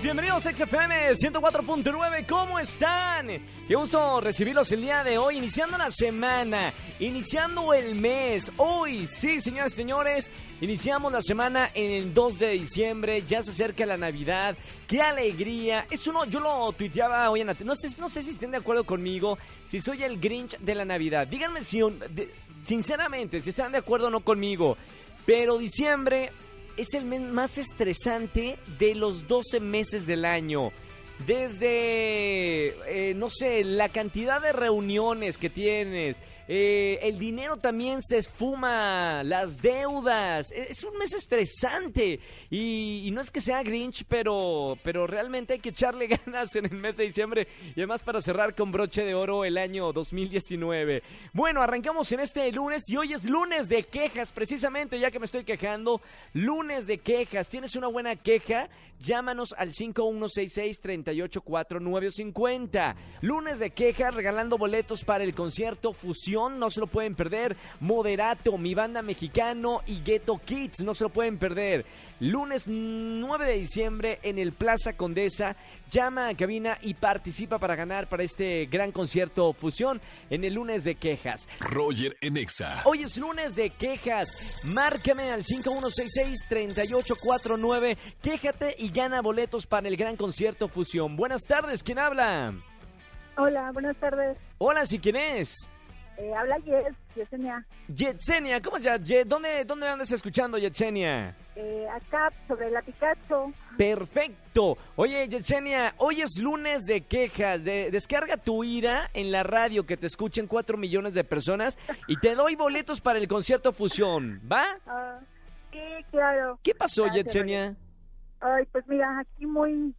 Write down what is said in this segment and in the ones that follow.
tardes, bienvenidos a XFM 104.9, ¿cómo están? Qué gusto recibirlos el día de hoy, iniciando la semana, iniciando el mes. Hoy, sí, señores y señores, iniciamos la semana en el 2 de diciembre, ya se acerca la Navidad, qué alegría. Es uno, yo lo tuiteaba hoy en la no sé, no sé si estén de acuerdo conmigo, si soy el Grinch de la Navidad. Díganme si, sinceramente, si están de acuerdo o no conmigo. Pero diciembre es el mes más estresante de los 12 meses del año. Desde, eh, no sé, la cantidad de reuniones que tienes, eh, el dinero también se esfuma, las deudas. E-, es un mes estresante. Y, no es que sea Grinch, pero, pero realmente hay que echarle ganas en el mes de diciembre. Y además para cerrar con broche de oro el año 2019. Bueno, arrancamos en este lunes y hoy es lunes de quejas, precisamente, ya que me estoy quejando. Lunes de quejas. ¿Tienes una buena queja? Llámanos al 5166-384950. Lunes de quejas, regalando boletos para el concierto Fusión no se lo pueden perder. Moderato, mi banda mexicano y Ghetto Kids, no se lo pueden perder. Lunes 9 de diciembre en el Plaza Condesa. Llama a cabina y participa para ganar para este gran concierto Fusión en el lunes de quejas. Roger Enexa. Hoy es lunes de quejas. Márcame al 5166-3849. Quéjate y gana boletos para el gran concierto Fusión. Buenas tardes, ¿quién habla? Hola, buenas tardes. Hola, ¿sí quién es? Eh, habla Yes, Yesenia. Yetsenia, ¿cómo ya? ¿Dónde, ¿Dónde andas escuchando, Yetsenia? Eh, acá, sobre la Picacho. Perfecto. Oye, Yetsenia, hoy es lunes de quejas. De, descarga tu ira en la radio que te escuchen cuatro millones de personas y te doy boletos para el concierto Fusión, ¿va? Ah, sí, claro. ¿Qué pasó, Yetsenia? Ay, pues mira, aquí muy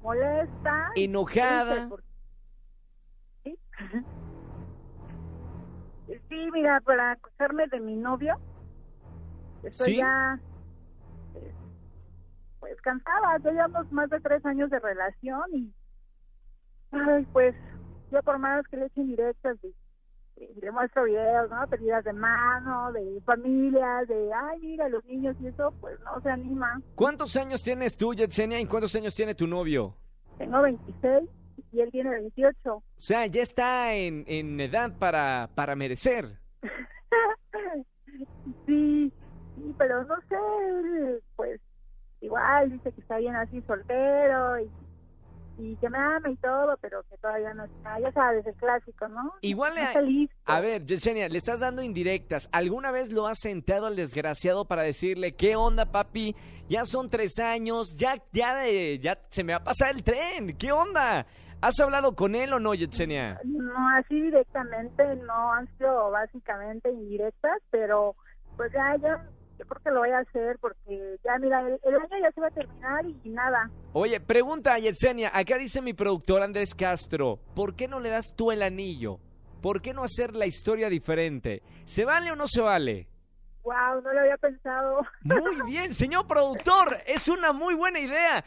molesta. Enojada. ¿Sí? Sí, mira, para acusarme de mi novio, estoy ya eh, pues cansada, ya llevamos más de tres años de relación y ay, pues yo por más que le echen directas y, le muestro videos, ¿no? Pedidas de mano, de familias, de, ay, mira, los niños y eso, pues no se anima. ¿Cuántos años tienes tú, Yetsenia, y cuántos años tiene tu novio? Tengo 26 y él tiene 28. O sea, ya está en, en edad para, para merecer. sí, sí, pero no sé, pues igual dice que está bien así soltero y, y que me ama y todo, pero que todavía no está, ya sabes, el clásico, ¿no? Igual no A ver, Yesenia, le estás dando indirectas. ¿Alguna vez lo has sentado al desgraciado para decirle, qué onda, papi? Ya son tres años, ya, ya, ya se me va a pasar el tren, ¿qué onda? ¿Has hablado con él o no, Yetsenia? No, así directamente, no han sido básicamente indirectas, pero pues ya, ya, yo creo que lo voy a hacer porque ya, mira, el, año ya se va a terminar y, nada. Oye, pregunta a Yetsenia, acá dice mi productor Andrés Castro, ¿por qué no le das tú el anillo? ¿Por qué no hacer la historia diferente? ¿Se vale o no se vale? Wow, no lo había pensado. Muy bien, señor productor, es una muy buena idea.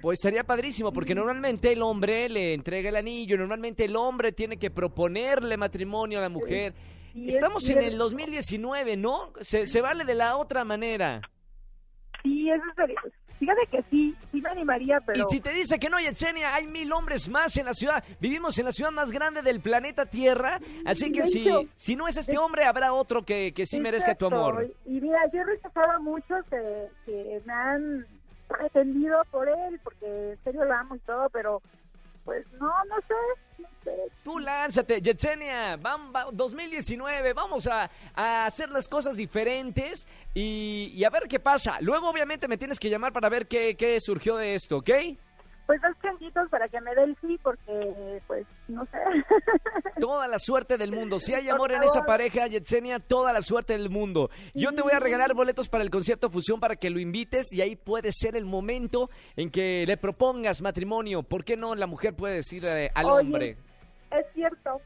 Pues estaría padrísimo, porque normalmente el hombre le entrega el anillo, normalmente el hombre tiene que proponerle matrimonio a la mujer. Estamos en el 2019, ¿no? Se, se vale de la otra manera. Sí, eso sería. Fíjate que sí, sí me animaría, pero... Y si te dice que no, Yetsenia, hay mil hombres más en la ciudad. Vivimos en la ciudad más grande del planeta Tierra, así que si, si no es este hombre, habrá otro que, que sí merezca tu amor. Y mira, yo he rechazado a muchos que, que me han pretendido por él, porque en serio lo amo y todo, pero pues no, no sé. No sé. Tú lánzate, Yetsenia, vamos, 2019, vamos a, a, hacer las cosas diferentes y, y, a ver qué pasa. Luego obviamente me tienes que llamar para ver qué, qué surgió de esto, ¿ok? Pues dos changuitos para que me dé el sí, porque, pues, no sé. Toda la suerte del mundo. Si hay amor en esa pareja, Yetsenia, toda la suerte del mundo. Yo te voy a regalar boletos para el concierto Fusión para que lo invites y ahí puede ser el momento en que le propongas matrimonio. ¿Por qué no la mujer puede decir al hombre? Es cierto.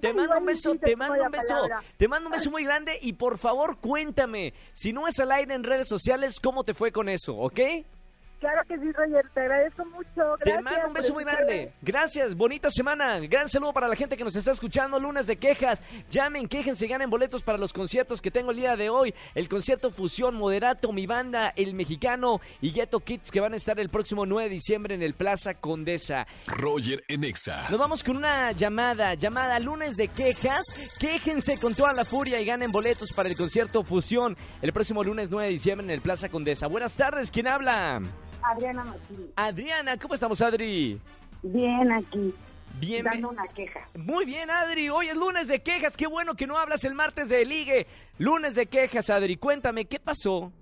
Te, mando un beso, te mando un beso, te mando un beso muy grande y por favor cuéntame, si no es al aire en redes sociales, ¿cómo te fue con eso, ok? Claro que sí, Roger, te agradezco mucho. Gracias te mando un beso muy grande. Gracias, bonita semana. Gran saludo para la gente que nos está escuchando. Lunes de quejas. Llamen, quéjense, ganen boletos para los conciertos que tengo el día de hoy. El concierto Fusión, Moderato, Mi Banda, El Mexicano y Ghetto Kids que van a estar el próximo 9 de diciembre en el Plaza Condesa. Roger Enexa. Nos vamos con una llamada, llamada Lunes de quejas. Quéjense con toda la furia y ganen boletos para el concierto Fusión el próximo lunes 9 de diciembre en el Plaza Condesa. Buenas tardes, ¿quién habla? Adriana Martínez. Adriana, ¿cómo estamos, Adri? Bien, aquí. Bien, dando una queja. Muy bien, Adri. Hoy es lunes de quejas. Qué bueno que no hablas el martes de ligue. Lunes de quejas, Adri. Cuéntame, ¿qué pasó?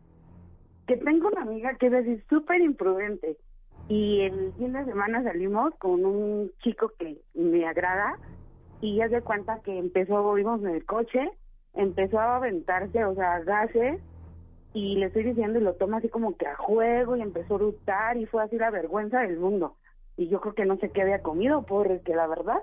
Que tengo una amiga que es súper imprudente. Y el fin de semana salimos con un chico que me agrada. Y ya de cuenta que empezó, íbamos en el coche, empezó a aventarse, o sea, gases y le estoy diciendo y lo toma así como que a juego y empezó a lutar y fue así la vergüenza del mundo. Y yo creo que no sé qué había comido porque la verdad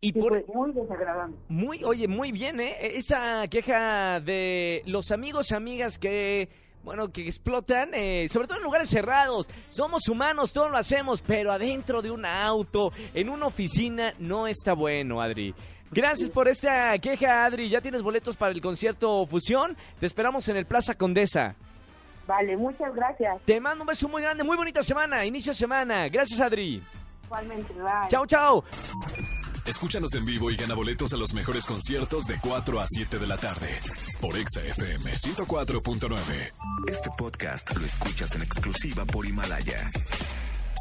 y por... muy desagradable. Muy, oye, muy bien, ¿eh? Esa queja de los amigos, amigas que, bueno, que explotan, eh, sobre todo en lugares cerrados. Somos humanos, todos lo hacemos, pero adentro de un auto, en una oficina, no está bueno, Adri. Gracias por esta queja, Adri. Ya tienes boletos para el concierto Fusión. Te esperamos en el Plaza Condesa. Vale, muchas gracias. Te mando un beso muy grande, muy bonita semana, inicio de semana. Gracias, Adri. Igualmente, bye. Chao, chao. Escúchanos en vivo y gana boletos a los mejores conciertos de 4 a 7 de la tarde por Exa FM 104.9. Este podcast lo escuchas en exclusiva por Himalaya.